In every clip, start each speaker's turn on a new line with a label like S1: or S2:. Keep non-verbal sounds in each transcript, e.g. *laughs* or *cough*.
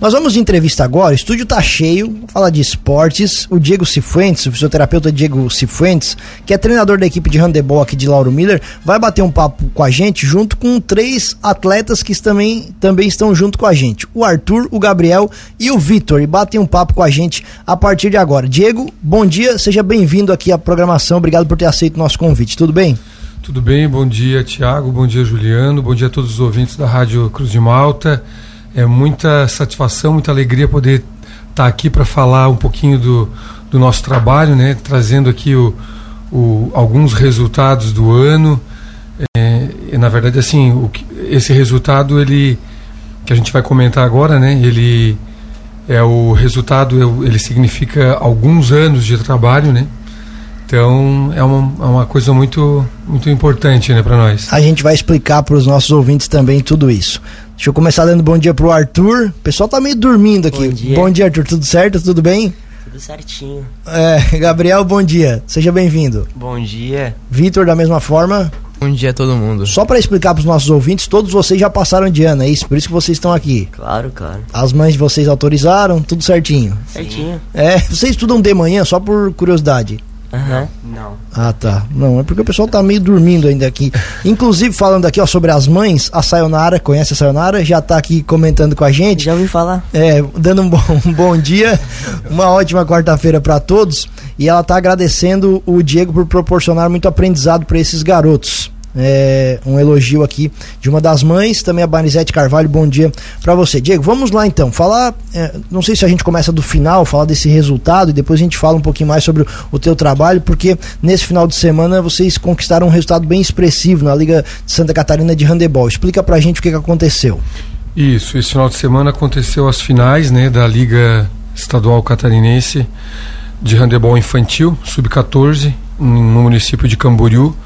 S1: Nós vamos de entrevista agora, o estúdio tá cheio, falar de esportes. O Diego Cifuentes, o fisioterapeuta Diego Cifuentes, que é treinador da equipe de handebol aqui de Lauro Miller, vai bater um papo com a gente junto com três atletas que também, também estão junto com a gente. O Arthur, o Gabriel e o Vitor. E batem um papo com a gente a partir de agora. Diego, bom dia, seja bem-vindo aqui à programação. Obrigado por ter aceito o nosso convite. Tudo bem?
S2: Tudo bem, bom dia Tiago, bom dia Juliano, bom dia a todos os ouvintes da Rádio Cruz de Malta. É muita satisfação, muita alegria poder estar tá aqui para falar um pouquinho do, do nosso trabalho, né? trazendo aqui o, o, alguns resultados do ano. É, na verdade, assim, o, esse resultado ele que a gente vai comentar agora, né? Ele é o resultado, ele significa alguns anos de trabalho, né? Então é uma, é uma coisa muito, muito importante né, para nós.
S1: A gente vai explicar para os nossos ouvintes também tudo isso. Deixa eu começar dando bom dia pro Arthur. O pessoal tá meio dormindo aqui. Bom dia, bom dia Arthur. Tudo certo? Tudo bem?
S3: Tudo certinho.
S1: É, *laughs* Gabriel, bom dia. Seja bem-vindo.
S3: Bom dia.
S1: Vitor, da mesma forma.
S4: Bom dia a todo mundo.
S1: Só para explicar para os nossos ouvintes, todos vocês já passaram de ano, é isso? Por isso que vocês estão aqui.
S3: Claro, claro.
S1: As mães de vocês autorizaram, tudo certinho.
S3: Certinho.
S1: É, vocês estudam de manhã, só por curiosidade.
S3: Aham. Uhum. Não.
S1: Ah, tá. Não, é porque o pessoal tá meio dormindo ainda aqui. Inclusive, falando aqui, ó, sobre as mães, a Sayonara, conhece a Sayonara? Já tá aqui comentando com a gente.
S3: Já ouvi falar.
S1: É, dando um bom, *laughs* um bom dia, uma ótima quarta-feira para todos. E ela tá agradecendo o Diego por proporcionar muito aprendizado para esses garotos é, um elogio aqui de uma das mães, também a Barizete Carvalho, bom dia para você. Diego, vamos lá então, falar, é, não sei se a gente começa do final, falar desse resultado e depois a gente fala um pouquinho mais sobre o, o teu trabalho, porque nesse final de semana vocês conquistaram um resultado bem expressivo na Liga de Santa Catarina de Handebol. Explica pra gente o que, que aconteceu.
S2: Isso, esse final de semana aconteceu as finais, né, da Liga Estadual Catarinense de Handebol Infantil, sub-14, no município de Camboriú.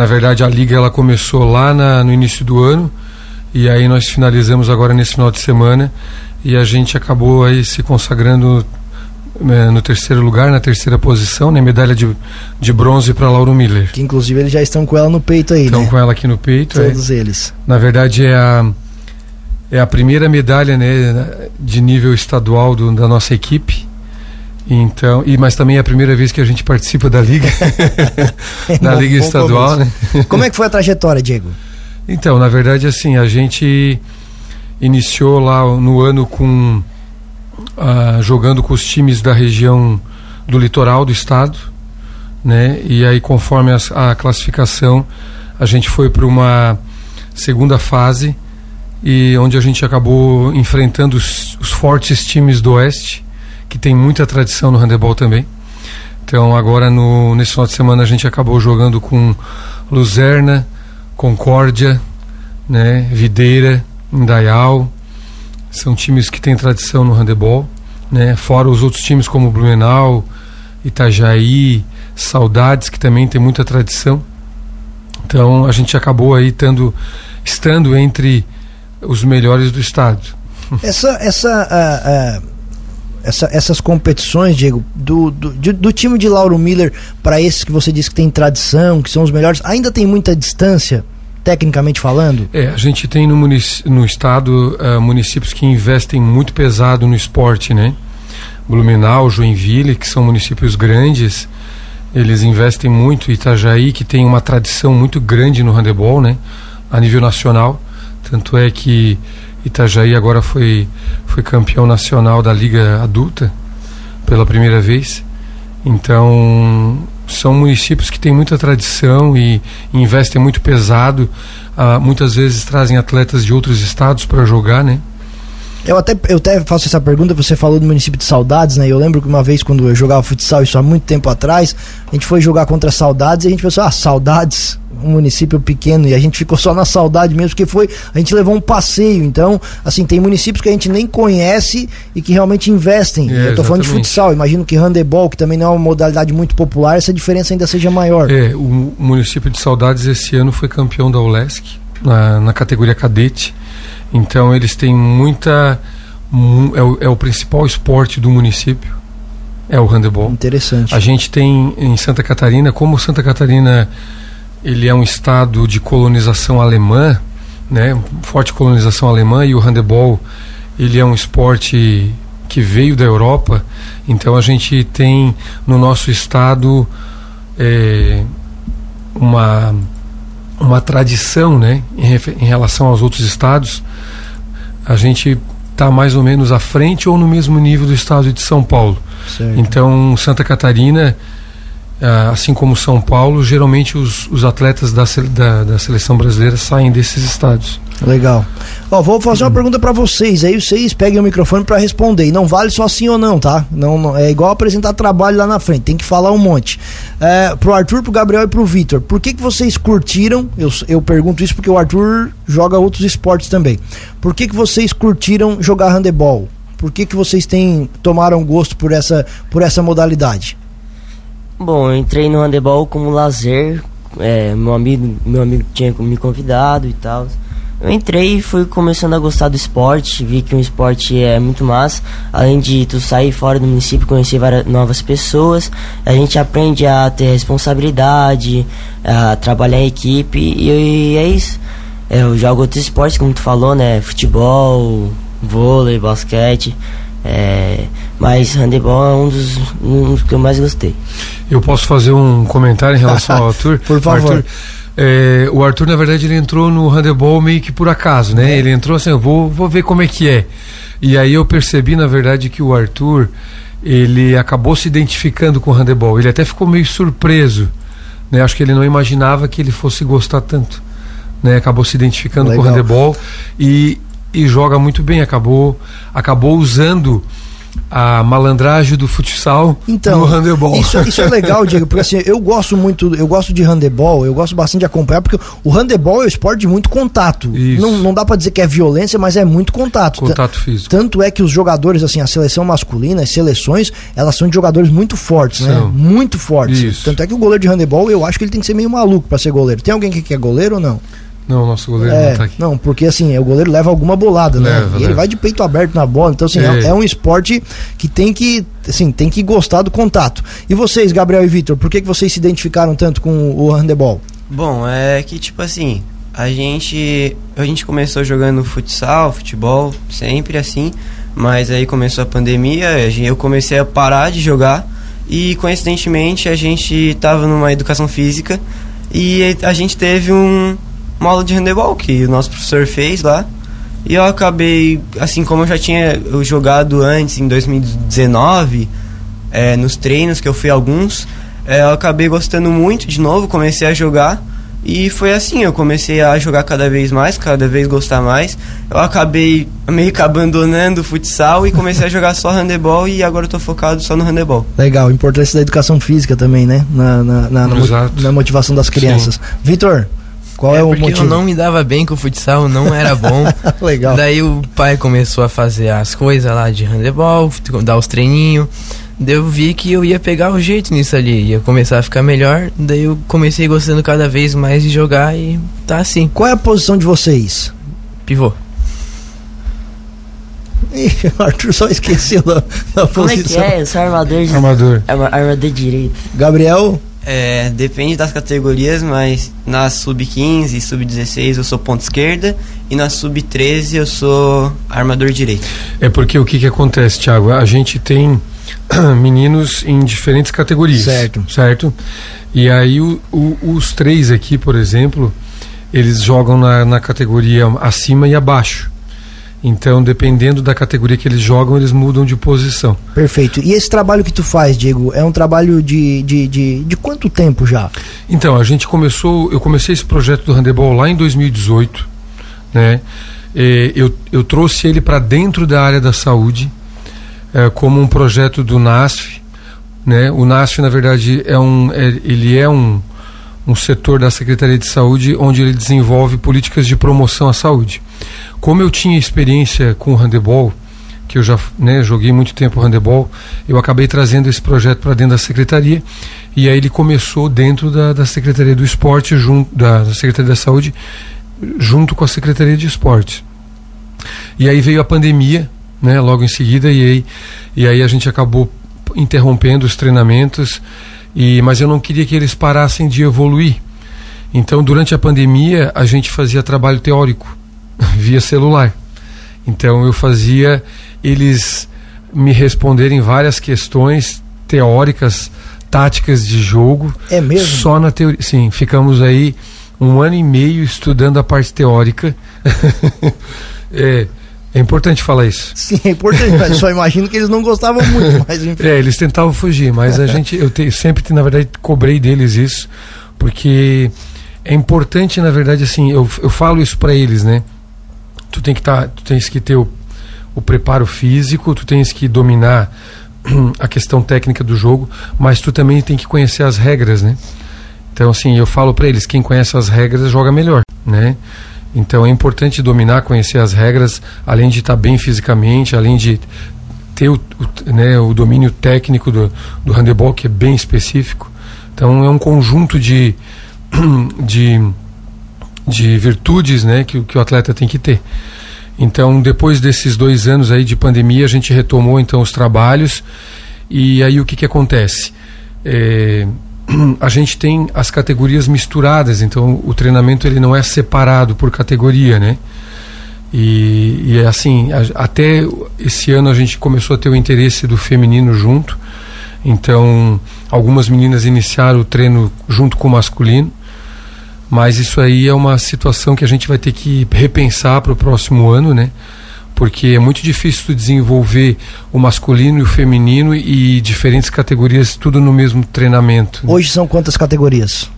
S2: Na verdade, a liga ela começou lá na, no início do ano e aí nós finalizamos agora nesse final de semana e a gente acabou aí se consagrando é, no terceiro lugar, na terceira posição, né? Medalha de, de bronze para Lauro Miller.
S1: Que inclusive eles já estão com ela no peito aí,
S2: estão
S1: né?
S2: com ela aqui no peito.
S1: É. Todos é. eles.
S2: Na verdade é a é a primeira medalha, né, de nível estadual do, da nossa equipe. Então, e, mas também é a primeira vez que a gente participa da liga, *laughs* da liga estadual, né?
S1: Como é que foi a trajetória, Diego?
S2: Então, na verdade, assim, a gente iniciou lá no ano com uh, jogando com os times da região do litoral do estado, né? E aí, conforme a, a classificação, a gente foi para uma segunda fase e onde a gente acabou enfrentando os, os fortes times do oeste que tem muita tradição no handebol também. Então agora no, nesse final de semana a gente acabou jogando com Luzerna, Concórdia, né, Videira, Indaial. São times que têm tradição no handebol, né? Fora os outros times como Blumenau, Itajaí, Saudades, que também tem muita tradição. Então a gente acabou aí tendo, estando entre os melhores do estado.
S1: Essa, essa uh, uh essa, essas competições, Diego, do, do, do, time de Lauro Miller para esses que você disse que tem tradição, que são os melhores, ainda tem muita distância, tecnicamente falando?
S2: É, a gente tem no, no estado uh, municípios que investem muito pesado no esporte, né? Blumenau, Joinville, que são municípios grandes, eles investem muito. Itajaí, que tem uma tradição muito grande no handebol, né? A nível nacional. Tanto é que Itajaí agora foi, foi campeão nacional da Liga Adulta pela primeira vez. Então, são municípios que têm muita tradição e, investem muito pesado. Uh, muitas vezes trazem atletas de outros estados para jogar, né?
S1: Eu até, eu até faço essa pergunta, você falou do município de Saudades, né? Eu lembro que uma vez quando eu jogava futsal, isso há muito tempo atrás, a gente foi jogar contra Saudades e a gente pensou, ah, Saudades, um município pequeno, e a gente ficou só na saudade mesmo, porque foi, a gente levou um passeio, então, assim, tem municípios que a gente nem conhece e que realmente investem. É, eu tô falando de futsal, imagino que handebol, que também não é uma modalidade muito popular, essa diferença ainda seja maior.
S2: É, o município de Saudades esse ano foi campeão da ULESC, na, na categoria cadete, então eles têm muita. É o, é o principal esporte do município. É o handebol.
S1: Interessante.
S2: A gente tem em Santa Catarina, como Santa Catarina ele é um estado de colonização alemã, né, forte colonização alemã e o handebol ele é um esporte que veio da Europa, então a gente tem no nosso estado é, uma, uma tradição né, em, em relação aos outros estados. A gente está mais ou menos à frente ou no mesmo nível do estado de São Paulo. Certo. Então, Santa Catarina, assim como São Paulo, geralmente os, os atletas da, da, da seleção brasileira saem desses estados.
S1: Legal. Ó, vou fazer uma pergunta para vocês, aí vocês peguem o microfone para responder. E não vale só sim ou não, tá? Não, não, é igual apresentar trabalho lá na frente, tem que falar um monte. É, pro Arthur, pro Gabriel e pro Vitor, por que, que vocês curtiram? Eu, eu pergunto isso porque o Arthur joga outros esportes também. Por que, que vocês curtiram jogar handebol? Por que, que vocês têm, tomaram gosto por essa, por essa modalidade?
S3: Bom, eu entrei no handebol como lazer. É, meu amigo, meu amigo tinha me convidado e tal. Eu entrei e fui começando a gostar do esporte, vi que o esporte é muito massa. Além de tu sair fora do município, conhecer várias novas pessoas, a gente aprende a ter responsabilidade, a trabalhar em equipe e, e é isso. É, eu jogo outros esportes, como tu falou, né? Futebol, vôlei, basquete. É, mas handebol é um dos, um dos que eu mais gostei.
S2: Eu posso fazer um comentário em relação ao *laughs* Arthur?
S1: Por favor.
S2: Arthur, é, o Arthur, na verdade, ele entrou no handebol meio que por acaso, né? É. Ele entrou assim, vou, vou ver como é que é. E aí eu percebi, na verdade, que o Arthur, ele acabou se identificando com o handebol. Ele até ficou meio surpreso, né? Acho que ele não imaginava que ele fosse gostar tanto. Né? Acabou se identificando Legal. com o handebol e, e joga muito bem. Acabou, acabou usando a malandragem do futsal
S1: então,
S2: no handebol.
S1: Isso, isso é legal, Diego, porque assim, eu gosto muito, eu gosto de handebol, eu gosto bastante de acompanhar, porque o handebol é um esporte de muito contato. Isso. Não, não dá para dizer que é violência, mas é muito contato.
S2: Contato físico.
S1: Tanto é que os jogadores, assim, a seleção masculina, as seleções, elas são de jogadores muito fortes, né? são. né? Muito fortes. Isso. Tanto é que o goleiro de handebol, eu acho que ele tem que ser meio maluco para ser goleiro. Tem alguém que é goleiro ou não?
S2: Não, nosso goleiro
S1: é,
S2: não tá aqui.
S1: Não, porque assim, o goleiro leva alguma bolada, né? leva, né? E leva. ele vai de peito aberto na bola. Então, assim, é. é. um esporte que tem que, assim, tem que gostar do contato. E vocês, Gabriel e Vitor, por que, que vocês se identificaram tanto com o handebol?
S4: Bom, é que, tipo assim, a gente, a gente começou jogando futsal, futebol, sempre assim. Mas aí começou a pandemia, eu comecei a parar de jogar. E coincidentemente a gente tava numa educação física e a gente teve um, uma aula de handebol que o nosso professor fez lá. E eu acabei, assim como eu já tinha jogado antes, em 2019, é, nos treinos que eu fui alguns, é, eu acabei gostando muito de novo, comecei a jogar. E foi assim, eu comecei a jogar cada vez mais, cada vez gostar mais. Eu acabei meio que abandonando o futsal e comecei a jogar só handebol e agora eu tô focado só no handebol.
S1: Legal, importância da educação física também, né? Na, na, na, na, na motivação das crianças. Vitor, qual é, é o
S5: porque
S1: motivo?
S5: eu não me dava bem com o futsal, não era bom. *laughs*
S1: Legal.
S5: Daí o pai começou a fazer as coisas lá de handebol, dar os treininhos. Daí eu vi que eu ia pegar o jeito nisso ali, ia começar a ficar melhor. Daí eu comecei gostando cada vez mais de jogar e tá assim.
S1: Qual é a posição de vocês?
S5: Pivô.
S1: Ih, o *laughs* Arthur só esqueceu da, da
S3: Como
S1: posição.
S3: Como é que é? Eu sou armador.
S2: Armador.
S3: Armador direito.
S1: Gabriel?
S4: É, depende das categorias, mas na sub-15 e sub-16 eu sou ponta esquerda e na sub-13 eu sou armador direito.
S2: É porque o que, que acontece, Thiago? A gente tem *clears throat* meninos em diferentes categorias.
S1: Certo.
S2: Certo? E aí o, o, os três aqui, por exemplo, eles jogam na, na categoria acima e abaixo. Então, dependendo da categoria que eles jogam, eles mudam de posição.
S1: Perfeito. E esse trabalho que tu faz, Diego, é um trabalho de, de, de, de quanto tempo já?
S2: Então, a gente começou, eu comecei esse projeto do handebol lá em 2018, né? eu, eu trouxe ele para dentro da área da saúde, é, como um projeto do NASF, né? O NASF, na verdade, é um, é, ele é um, um setor da Secretaria de Saúde onde ele desenvolve políticas de promoção à saúde. Como eu tinha experiência com o handebol, que eu já né, joguei muito tempo handebol, eu acabei trazendo esse projeto para dentro da secretaria e aí ele começou dentro da, da Secretaria do Esporte, junto, da, da Secretaria da Saúde, junto com a Secretaria de Esporte. E aí veio a pandemia, né, logo em seguida, e aí, e aí a gente acabou interrompendo os treinamentos, e, mas eu não queria que eles parassem de evoluir. Então, durante a pandemia, a gente fazia trabalho teórico *laughs* via celular. Então eu fazia eles me responderem várias questões teóricas, táticas de jogo.
S1: É mesmo?
S2: Só na teoria. Sim, ficamos aí um ano e meio estudando a parte teórica. *laughs* é, é importante falar isso.
S1: Sim, é importante, mas só imagino que eles não gostavam muito, *laughs* mas enfim.
S2: É, eles tentavam fugir, mas a *laughs* gente, eu te, sempre, na verdade, cobrei deles isso, porque é importante, na verdade, assim, eu, eu falo isso para eles, né? Tu tem que tá, tu tens que ter o, o preparo físico, tu tens que dominar *clears throat* a questão técnica do jogo, mas tu também tem que conhecer as regras, né? Então, assim, eu falo para eles, quem conhece as regras joga melhor, né? Então é importante dominar, conhecer as regras, além de estar bem fisicamente, além de ter o, o, né, o domínio técnico do, do handebol, que é bem específico. Então é um conjunto de, *clears throat* de, de virtudes né, que, que o atleta tem que ter. Então, depois desses dois anos aí de pandemia, a gente retomou então os trabalhos e aí o que, que acontece? É, a gente tem as categorias misturadas, então o treinamento ele não é separado por categoria, né? E, e é assim, a, até esse ano a gente começou a ter o interesse do feminino junto, então algumas meninas iniciaram o treino junto com o masculino, mas isso aí é uma situação que a gente vai ter que repensar para o próximo ano, né? Porque é muito difícil desenvolver o masculino e o feminino e diferentes categorias tudo no mesmo treinamento.
S1: Né? Hoje são quantas categorias?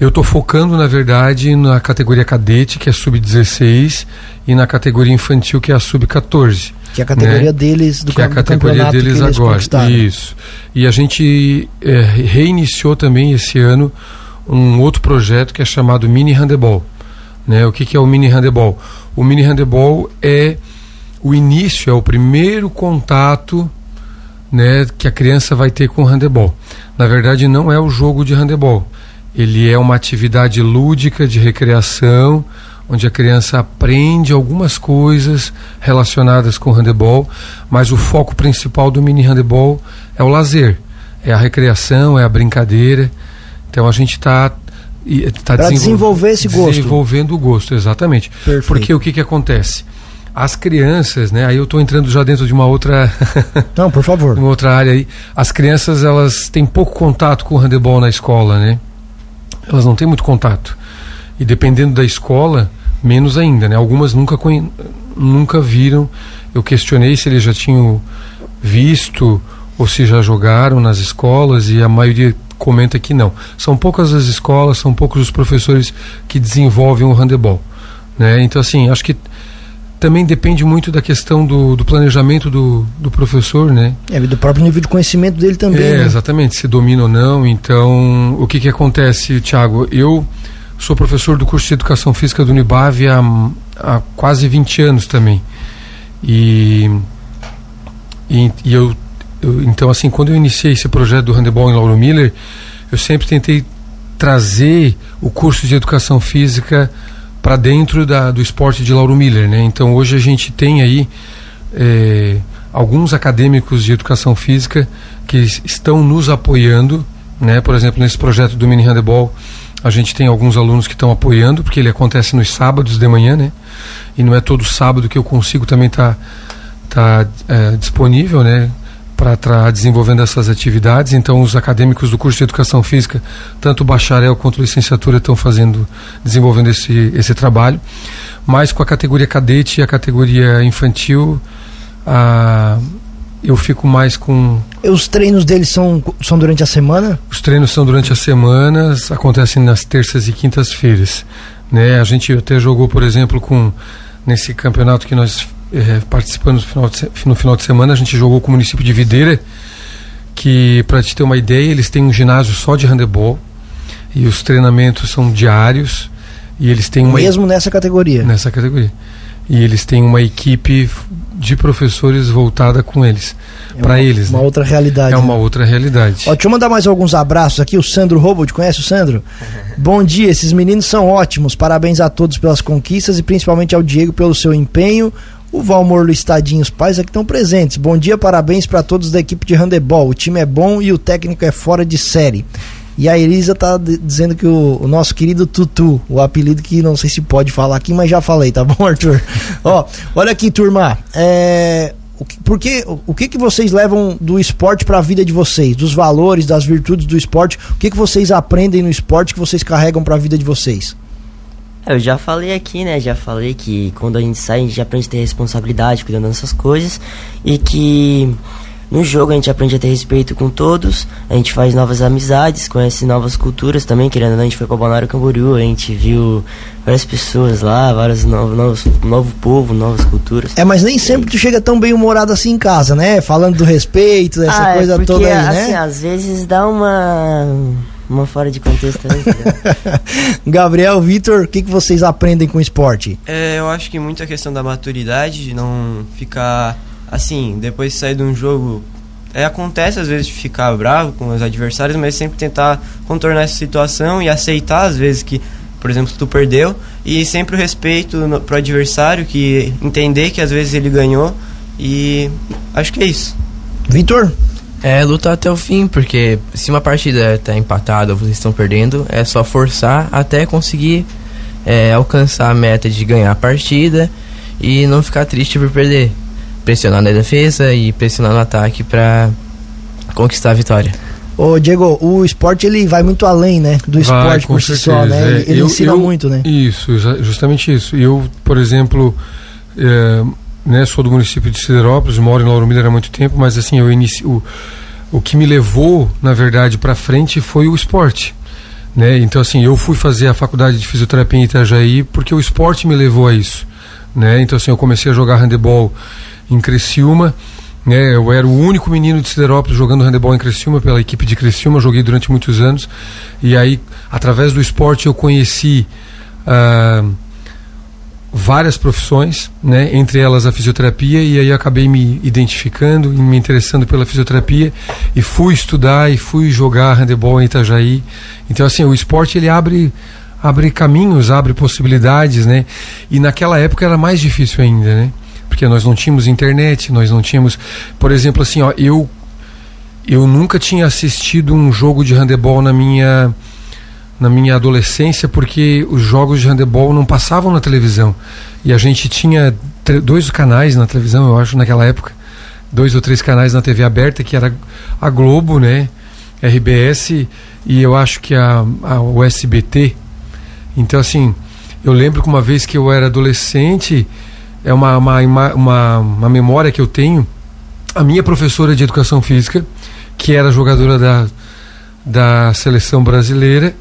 S2: Eu estou focando, na verdade, na categoria cadete, que é sub-16, e na categoria infantil, que é a sub-14.
S1: Que é a categoria né? deles do
S2: Que é a categoria deles agora. Isso. E a gente é, reiniciou também esse ano um outro projeto que é chamado Mini Handebol. Né? O que, que é o Mini Handebol? O Mini Handebol é o início, é o primeiro contato né, que a criança vai ter com o handebol. Na verdade, não é o jogo de handebol. Ele é uma atividade lúdica de recreação, onde a criança aprende algumas coisas relacionadas com o handebol, mas o foco principal do mini handebol é o lazer, é a recreação, é a brincadeira. Então a gente está
S1: tá desenvol desenvolver esse gosto.
S2: Desenvolvendo o gosto, exatamente. Perfeito. Porque o que, que acontece? As crianças, né? Aí eu estou entrando já dentro de uma outra *laughs*
S1: Não, por favor.
S2: uma outra área aí. As crianças, elas têm pouco contato com o handebol na escola, né? Elas não têm muito contato. E dependendo da escola, menos ainda, né? Algumas nunca nunca viram. Eu questionei se eles já tinham visto ou se já jogaram nas escolas e a maioria comenta que não. São poucas as escolas, são poucos os professores que desenvolvem o handebol, né? Então assim, acho que também depende muito da questão do, do planejamento do, do professor, né?
S1: É, do próprio nível de conhecimento dele também. É,
S2: né? exatamente, se domina ou não. Então, o que que acontece, Tiago? Eu sou professor do curso de Educação Física do Unibave há, há quase 20 anos também. E, e, e eu, eu, então, assim, quando eu iniciei esse projeto do handebol em Lauro Miller, eu sempre tentei trazer o curso de Educação Física para dentro da, do esporte de Lauro Miller, né? Então hoje a gente tem aí é, alguns acadêmicos de educação física que estão nos apoiando, né? Por exemplo, nesse projeto do mini handebol, a gente tem alguns alunos que estão apoiando, porque ele acontece nos sábados de manhã, né? E não é todo sábado que eu consigo também estar tá, tá, é, disponível, né? Para estar desenvolvendo essas atividades. Então, os acadêmicos do curso de Educação Física, tanto bacharel quanto licenciatura, estão fazendo, desenvolvendo esse, esse trabalho. Mas com a categoria cadete e a categoria infantil, a, eu fico mais com.
S1: Os treinos deles são, são durante a semana?
S2: Os treinos são durante as semanas, acontecem nas terças e quintas-feiras. Né? A gente até jogou, por exemplo, com nesse campeonato que nós é, participando no final, de, no final de semana, a gente jogou com o município de Videira, que, para te ter uma ideia, eles têm um ginásio só de handebol e os treinamentos são diários e eles têm uma
S1: mesmo nessa categoria?
S2: Nessa categoria. E eles têm uma equipe de professores voltada com eles é para eles
S1: uma
S2: né?
S1: outra realidade
S2: é uma né? outra realidade.
S1: Ó, deixa eu mandar mais alguns abraços aqui. O Sandro Robot conhece o Sandro? *laughs* Bom dia esses meninos são ótimos. Parabéns a todos pelas conquistas e principalmente ao Diego pelo seu empenho o Valmor os pais aqui estão presentes. Bom dia, parabéns para todos da equipe de handebol. O time é bom e o técnico é fora de série. E a Elisa tá dizendo que o, o, nosso querido Tutu, o apelido que não sei se pode falar aqui, mas já falei, tá bom, *laughs* Arthur? Ó, olha aqui, turma. É, o que, porque, o que, que vocês levam do esporte para a vida de vocês? Dos valores, das virtudes do esporte? O que, que vocês aprendem no esporte que vocês carregam para a vida de vocês?
S3: Eu já falei aqui, né? Já falei que quando a gente sai, a gente aprende a ter responsabilidade cuidando dessas coisas e que no jogo a gente aprende a ter respeito com todos, a gente faz novas amizades, conhece novas culturas também, querendo ou não, a gente foi para Balneário Camboriú, a gente viu várias pessoas lá, vários novos, novos, novo povo, novas culturas.
S1: É, mas nem sempre tu chega tão bem humorado assim em casa, né? Falando do respeito, essa ah, é coisa é porque, toda aí, né?
S3: Assim, às vezes dá uma uma fora de contexto. *laughs*
S1: Gabriel, Vitor, o que, que vocês aprendem com o esporte?
S4: É, eu acho que muito a questão da maturidade, de não ficar assim, depois de sair de um jogo, é, acontece às vezes de ficar bravo com os adversários, mas sempre tentar contornar essa situação e aceitar às vezes que, por exemplo, tu perdeu e sempre o respeito no, pro adversário, que entender que às vezes ele ganhou e acho que é isso.
S1: Vitor?
S5: É lutar até o fim, porque se uma partida está empatada ou vocês estão perdendo, é só forçar até conseguir é, alcançar a meta de ganhar a partida e não ficar triste por perder pressionar na defesa e pressionar no ataque para conquistar a vitória.
S1: Ô Diego, o esporte ele vai muito além, né, do vai, esporte por si só, né? Ele, ele eu, ensina eu, muito, né?
S2: Isso, justamente isso. Eu, por exemplo, é, né, sou do município de Siderópolis, moro em Lauro Miller há muito tempo, mas assim, eu inicio, o, o que me levou, na verdade, para frente foi o esporte. Né? Então, assim, eu fui fazer a faculdade de fisioterapia em Itajaí porque o esporte me levou a isso. Né? Então, assim, eu comecei a jogar handebol em Criciúma. Né? Eu era o único menino de Siderópolis jogando handebol em Criciúma, pela equipe de Criciúma, joguei durante muitos anos. E aí, através do esporte, eu conheci ah, várias profissões, né? entre elas a fisioterapia, e aí acabei me identificando e me interessando pela fisioterapia e fui estudar e fui jogar handebol em Itajaí. Então, assim, o esporte ele abre abre caminhos, abre possibilidades, né? E naquela época era mais difícil ainda, né? porque nós não tínhamos internet, nós não tínhamos, por exemplo, assim, ó, eu eu nunca tinha assistido um jogo de handebol na minha na minha adolescência porque os jogos de handebol não passavam na televisão e a gente tinha dois canais na televisão, eu acho, naquela época, dois ou três canais na TV aberta que era a Globo, né, RBS e eu acho que a, a o SBT. Então assim, eu lembro que uma vez que eu era adolescente é uma, uma, uma, uma memória que eu tenho. A minha professora de educação física, que era jogadora da, da seleção brasileira,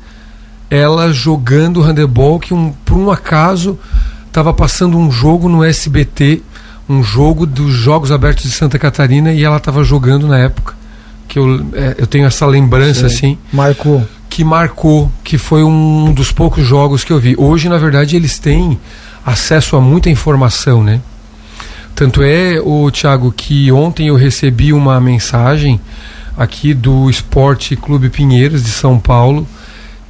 S2: ela jogando handebol, que um, por um acaso estava passando um jogo no SBT, um jogo dos Jogos Abertos de Santa Catarina, e ela estava jogando na época. Que eu, é, eu tenho essa lembrança Sim. assim.
S1: Marcou.
S2: Que marcou, que foi um dos poucos jogos que eu vi. Hoje, na verdade, eles têm acesso a muita informação, né? Tanto é, o Thiago, que ontem eu recebi uma mensagem aqui do Esporte Clube Pinheiros de São Paulo,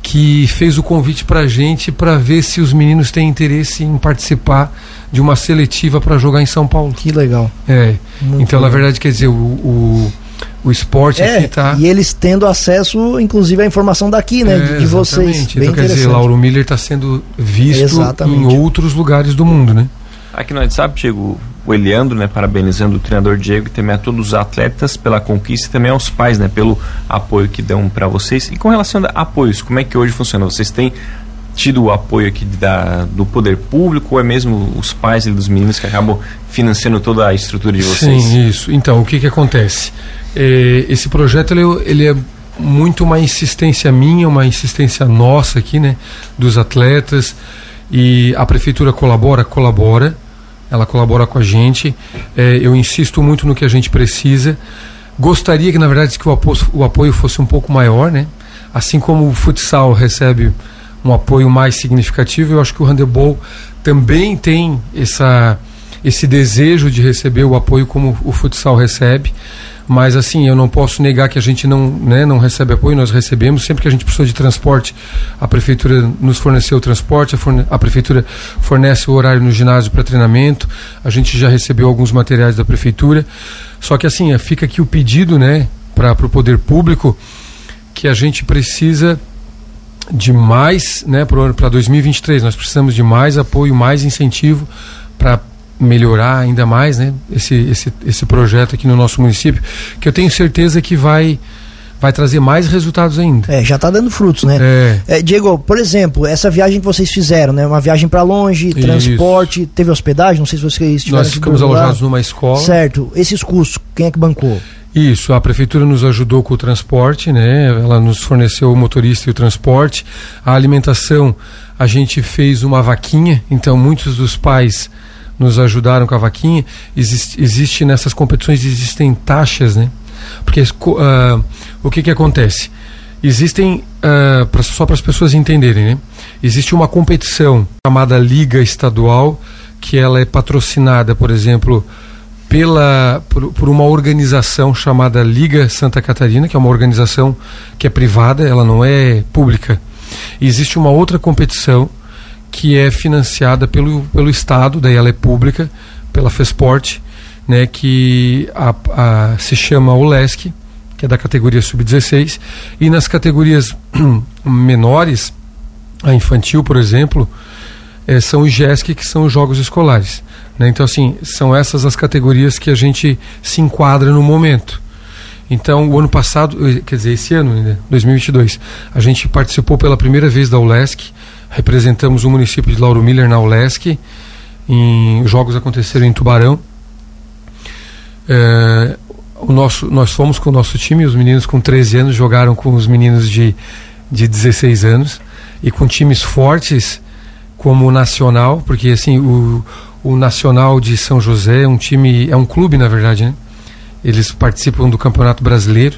S2: que fez o convite para a gente para ver se os meninos têm interesse em participar de uma seletiva para jogar em São Paulo.
S1: Que legal.
S2: É. Muito então, legal. na verdade, quer dizer, o, o o esporte
S1: é,
S2: aqui tá.
S1: E eles tendo acesso, inclusive, à informação daqui, né? É, de, de vocês.
S2: Bem então, quer dizer, Lauro Miller está sendo visto exatamente. em outros lugares do mundo, né?
S6: Aqui no WhatsApp, Diego, o Eliandro, né, parabenizando o treinador Diego e também a todos os atletas pela conquista e também aos pais, né, pelo apoio que dão para vocês. E com relação a apoios, como é que hoje funciona? Vocês têm tido o apoio aqui da, do poder público ou é mesmo os pais e dos meninos que acabam financiando toda a estrutura de vocês?
S2: Sim, isso. Então, o que que acontece? É, esse projeto ele, ele é muito uma insistência minha, uma insistência nossa aqui, né, dos atletas e a prefeitura colabora, colabora, ela colabora com a gente. É, eu insisto muito no que a gente precisa. Gostaria que na verdade que o apoio, o apoio fosse um pouco maior, né? Assim como o futsal recebe um apoio mais significativo, eu acho que o handebol também tem essa esse desejo de receber o apoio como o futsal recebe. Mas assim, eu não posso negar que a gente não, né, não recebe apoio, nós recebemos. Sempre que a gente precisou de transporte, a prefeitura nos forneceu o transporte, a, forne a prefeitura fornece o horário no ginásio para treinamento. A gente já recebeu alguns materiais da prefeitura. Só que assim, fica aqui o pedido, né, para o poder público que a gente precisa de mais, né, para 2023, nós precisamos de mais apoio, mais incentivo para melhorar ainda mais, né, esse, esse, esse projeto aqui no nosso município, que eu tenho certeza que vai vai trazer mais resultados ainda.
S1: É, já está dando frutos, né?
S2: É.
S1: É, Diego, por exemplo, essa viagem que vocês fizeram, né? Uma viagem para longe,
S2: Isso.
S1: transporte, teve hospedagem, não sei se vocês tiveram
S2: Nós ficamos alojados numa escola.
S1: Certo. Esses custos, quem é que bancou?
S2: Isso, a prefeitura nos ajudou com o transporte, né? Ela nos forneceu o motorista e o transporte. A alimentação, a gente fez uma vaquinha, então muitos dos pais nos ajudaram com a vaquinha. Existe, existe nessas competições existem taxas, né? Porque ah, o que que acontece? Existem ah, pra- só para as pessoas entenderem, né? Existe uma competição chamada Liga Estadual que ela é patrocinada, por exemplo, pela por, por uma organização chamada Liga Santa Catarina, que é uma organização que é privada, ela não é pública. E existe uma outra competição que é financiada pelo, pelo Estado, daí ela é pública, pela FESPORT, né, que a, a- se chama OLESC, que é da categoria sub-16, e nas categorias *clears throat* menores, a infantil, por exemplo, eh, são os GESC, que são os Jogos Escolares. né? Então, assim, são essas as categorias que a gente se enquadra no momento. Então, o ano passado, eh, quer dizer, esse ano ainda, 2022, a gente participou pela primeira vez da ULESC, representamos o município de Lauro Miller na ULESC, em, os jogos aconteceram em Tubarão. Eh, o nosso, nós fomos com o nosso time, os meninos com 13 anos jogaram com os meninos de, de 16 anos, e com times fortes como o Nacional, porque assim, o, o Nacional de São José é um time, é um clube na verdade, né? Eles participam do Campeonato Brasileiro.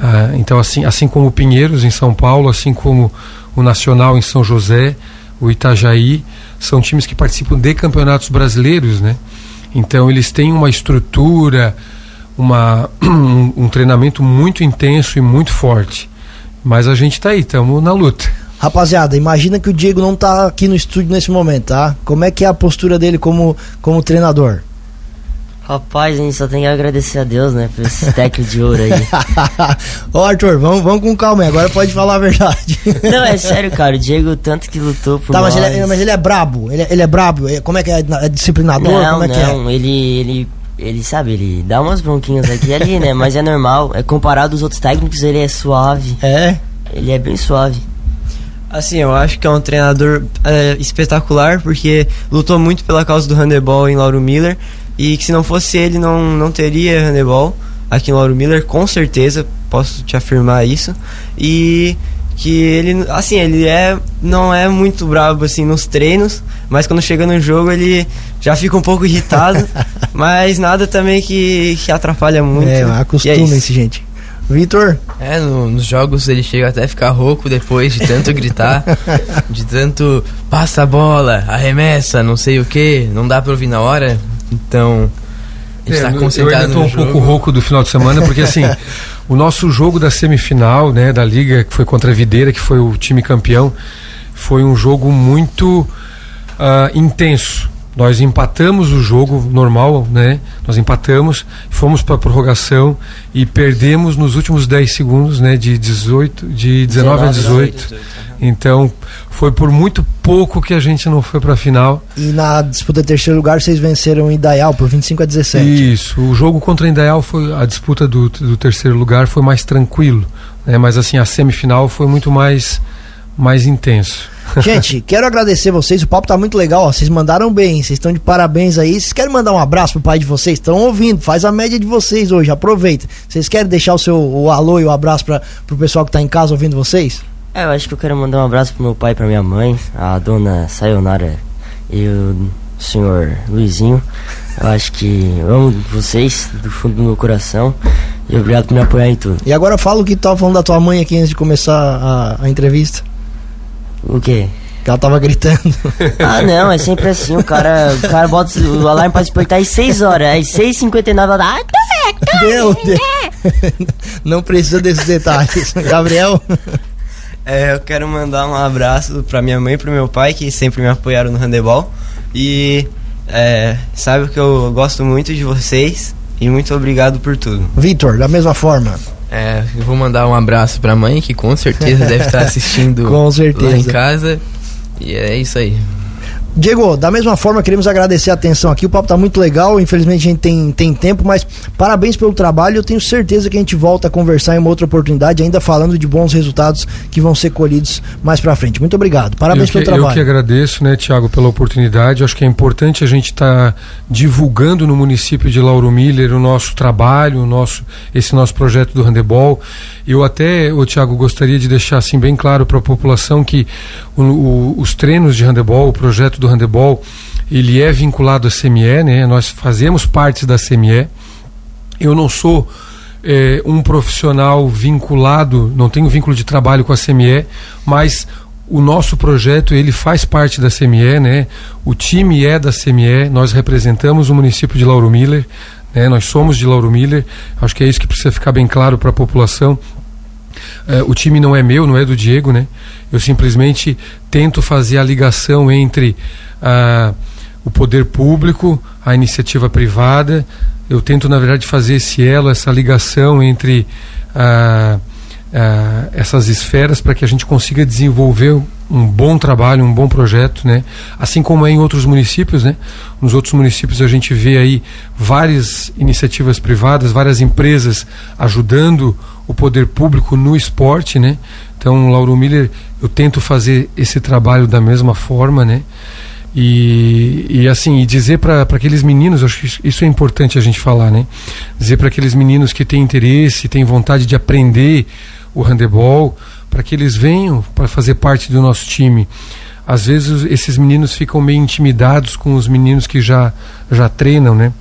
S2: Ah, então, assim, assim como o Pinheiros em São Paulo, assim como o Nacional em São José, o Itajaí, são times que participam de campeonatos brasileiros, né? Então, eles têm uma estrutura, uma, *clears throat* um, um treinamento muito intenso e muito forte. Mas a gente está aí, estamos na luta.
S1: Rapaziada, imagina que o Diego não tá aqui no estúdio nesse momento, tá? Como é que é a postura dele como, como treinador?
S3: Rapaz, a gente só tem que agradecer a Deus, né, por esse técnico de ouro aí. *laughs*
S1: Ô Arthur, vamos, vamos com calma aí, agora pode falar a verdade. *laughs*
S3: Não, é *laughs* sério, cara, o Diego tanto que lutou por
S1: Tá, mas
S3: nós.
S1: ele, é, mas ele é brabo, ele, é- ele é brabo, é- como é que é? É disciplinador?
S3: Não,
S1: como é que
S3: não, ele, ele, ele sabe, ele dá umas bronquinhas aqui e ali, né, mas é normal. É comparado aos outros técnicos, ele é suave,
S1: é? É?
S3: ele é bem suave.
S4: Assim, eu acho que é um treinador é, espetacular, porque lutou muito pela causa do handebol em Lauro Miller, e que se não fosse ele, não, não teria handebol aqui em Lauro Miller, com certeza, posso te afirmar isso. E que ele, assim, ele é não é muito bravo assim nos treinos, mas quando chega no jogo ele já fica um pouco irritado, *laughs* mas nada também que, que atrapalha muito.
S1: É,
S4: E é
S1: acostumem-se, gente. Vitor,
S5: É, no- nos jogos ele chega até a ficar rouco depois de tanto gritar, *laughs* de tanto passa a bola, arremessa, não sei o que, não dá pra ouvir na hora, então ele está
S2: É, eu
S5: concentrado
S2: ainda tô um
S5: jogo.
S2: pouco rouco do final de semana, porque assim, *laughs* o nosso jogo da semifinal, né, da liga, que foi contra a Videira, que foi o time campeão, foi um jogo muito ah, intenso. Nós empatamos o jogo normal, né? Nós empatamos, fomos para a prorrogação e perdemos nos últimos 10 segundos, né, de 18, de 19 a 18. Então, foi por muito pouco que a gente não foi para a final.
S1: e na disputa de terceiro lugar vocês venceram o Idaial por 25 a 17.
S2: Isso, o jogo contra o Indaial foi a disputa do, do terceiro lugar foi mais tranquilo, né? Mas assim a semifinal foi muito mais mais intenso. *laughs*
S1: Gente, quero agradecer vocês. O papo tá muito legal. Ó. Vocês mandaram bem. Vocês estão de parabéns aí. Vocês querem mandar um abraço pro pai de vocês? Estão ouvindo? Faz a média de vocês hoje. Aproveita. Vocês querem deixar o seu o alô e o abraço para pro pessoal que tá em casa ouvindo vocês?
S3: É, eu acho que eu quero mandar um abraço pro meu pai e pra minha mãe, a dona Sayonara e o senhor Luizinho. Eu acho que eu amo vocês do fundo do meu coração e obrigado por me apoiar em tudo.
S1: E agora fala o que tu tava falando da tua mãe aqui antes de começar a, a entrevista.
S3: O quê?
S1: Que ela tava gritando. *laughs*
S3: Ah, não, é sempre assim, o cara, o cara bota o alarme pra despertar às 6 horas, às 6h59 ela dá. "Ai, tá
S1: Meu Deus. *laughs* Não precisa desses detalhes. *laughs* Gabriel.
S4: É, eu quero mandar um abraço pra minha mãe e pro meu pai, que sempre me apoiaram no handebol. E é, sabe que eu gosto muito de vocês. E muito obrigado por tudo.
S1: Vitor, da mesma forma.
S5: É, eu vou mandar um abraço pra mãe, que com certeza deve estar *laughs* assistindo
S1: Com certeza.
S5: lá em casa. E é isso aí.
S1: Diego, da mesma forma, queremos agradecer a atenção aqui. O papo tá muito legal. Infelizmente a gente tem, tem tempo, mas parabéns pelo trabalho. Eu tenho certeza que a gente volta a conversar em uma outra oportunidade, ainda falando de bons resultados que vão ser colhidos mais pra frente. Muito obrigado. Parabéns
S2: que,
S1: pelo trabalho.
S2: Eu que agradeço, né, Tiago, pela oportunidade. Acho que é importante a gente estar tá divulgando no município de Lauro Miller o nosso trabalho, o nosso, esse nosso projeto do handebol. Eu até, o Tiago, gostaria de deixar assim bem claro para a população que o, o, os treinos de handebol, o projeto do handebol, ele é vinculado à CME, né? Nós fazemos parte da CME. Eu não sou é, um profissional vinculado, não tenho vínculo de trabalho com a CME, mas o nosso projeto ele faz parte da CME, né? O time é da CME, nós representamos o município de Lauro Miller, né? Nós somos de Lauro Miller, acho que é isso que precisa ficar bem claro para a população. É, o time não é meu, não é do Diego, né? Eu simplesmente tento fazer a ligação entre ah, o poder público, a iniciativa privada. Eu tento, na verdade, fazer esse elo, essa ligação entre ah, ah, essas esferas para que a gente consiga desenvolver um bom trabalho, um bom projeto, né? Assim como é em outros municípios, né? Nos outros municípios a gente vê aí várias iniciativas privadas, várias empresas ajudando o poder público no esporte, né? Então, Lauro Miller, eu tento fazer esse trabalho da mesma forma, né? E, e assim, e dizer para aqueles meninos, acho que isso é importante a gente falar, né? Dizer para aqueles meninos que têm interesse, têm vontade de aprender o handebol, para que eles venham para fazer parte do nosso time. Às vezes esses meninos ficam meio intimidados com os meninos que já já treinam, né?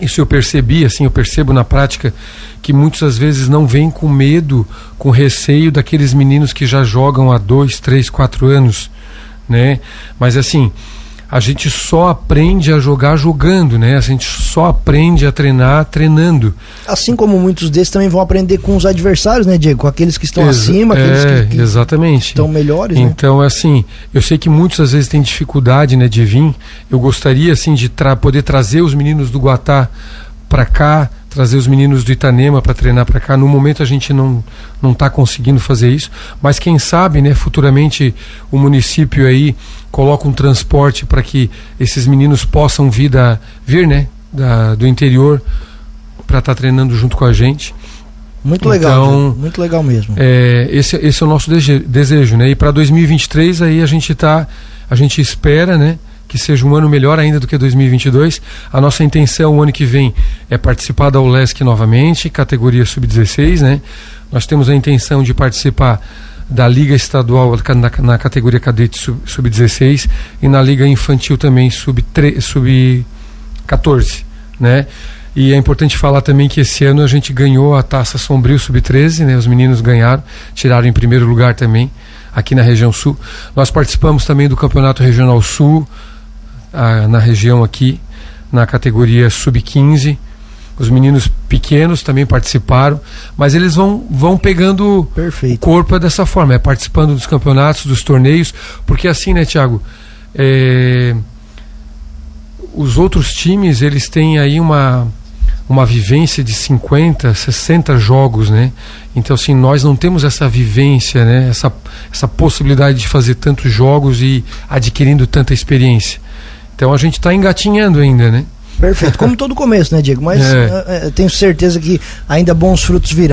S2: Isso eu percebi, assim, eu percebo na prática que muitas vezes não vêm com medo, com receio daqueles meninos que já jogam há dois, três, quatro anos, né? Mas assim, a gente só aprende a jogar jogando, né? A gente só aprende a treinar treinando.
S1: Assim como muitos desses também vão aprender com os adversários, né, Diego? Com aqueles que estão
S2: Exa
S1: acima, aqueles
S2: é,
S1: que, que
S2: exatamente.
S1: estão melhores, né?
S2: Então, assim, eu sei que muitos às vezes têm dificuldade, né, de vir. Eu gostaria, assim, de tra poder trazer os meninos do Guatá para cá, trazer os meninos do Itanema para treinar para cá. No momento a gente não não está conseguindo fazer isso, mas quem sabe, né, futuramente o município aí coloca um transporte para que esses meninos possam vir da vir, né, da, do interior para estar tá treinando junto com a gente.
S1: Muito legal, então, muito legal mesmo.
S2: É, esse, esse é o nosso desejo, né? E para 2023 aí a gente tá, a gente espera, né? Que seja um ano melhor ainda do que 2022. A nossa intenção o ano que vem é participar da ULESC novamente, categoria sub-16, né? Nós temos a intenção de participar da Liga Estadual na, na categoria cadete sub-16 sub e na Liga Infantil também sub-14, sub né? E é importante falar também que esse ano a gente ganhou a Taça Sombrio Sub-13, né? Os meninos ganharam, tiraram em primeiro lugar também aqui na região sul. Nós participamos também do Campeonato Regional Sul, na região aqui, na categoria sub-15. Os meninos pequenos também participaram, mas eles vão, vão pegando
S1: Perfeito.
S2: o corpo dessa forma, é participando dos campeonatos, dos torneios, porque assim, né, Tiago? É, os outros times, eles têm aí uma, uma vivência de 50, 60 jogos, né? Então, assim, nós não temos essa vivência, né? Essa, essa possibilidade de fazer tantos jogos e adquirindo tanta experiência. Então a gente está engatinhando ainda, né?
S1: Perfeito, como todo começo, né, Diego? Mas *laughs* é. uh, tenho certeza que ainda bons frutos virão.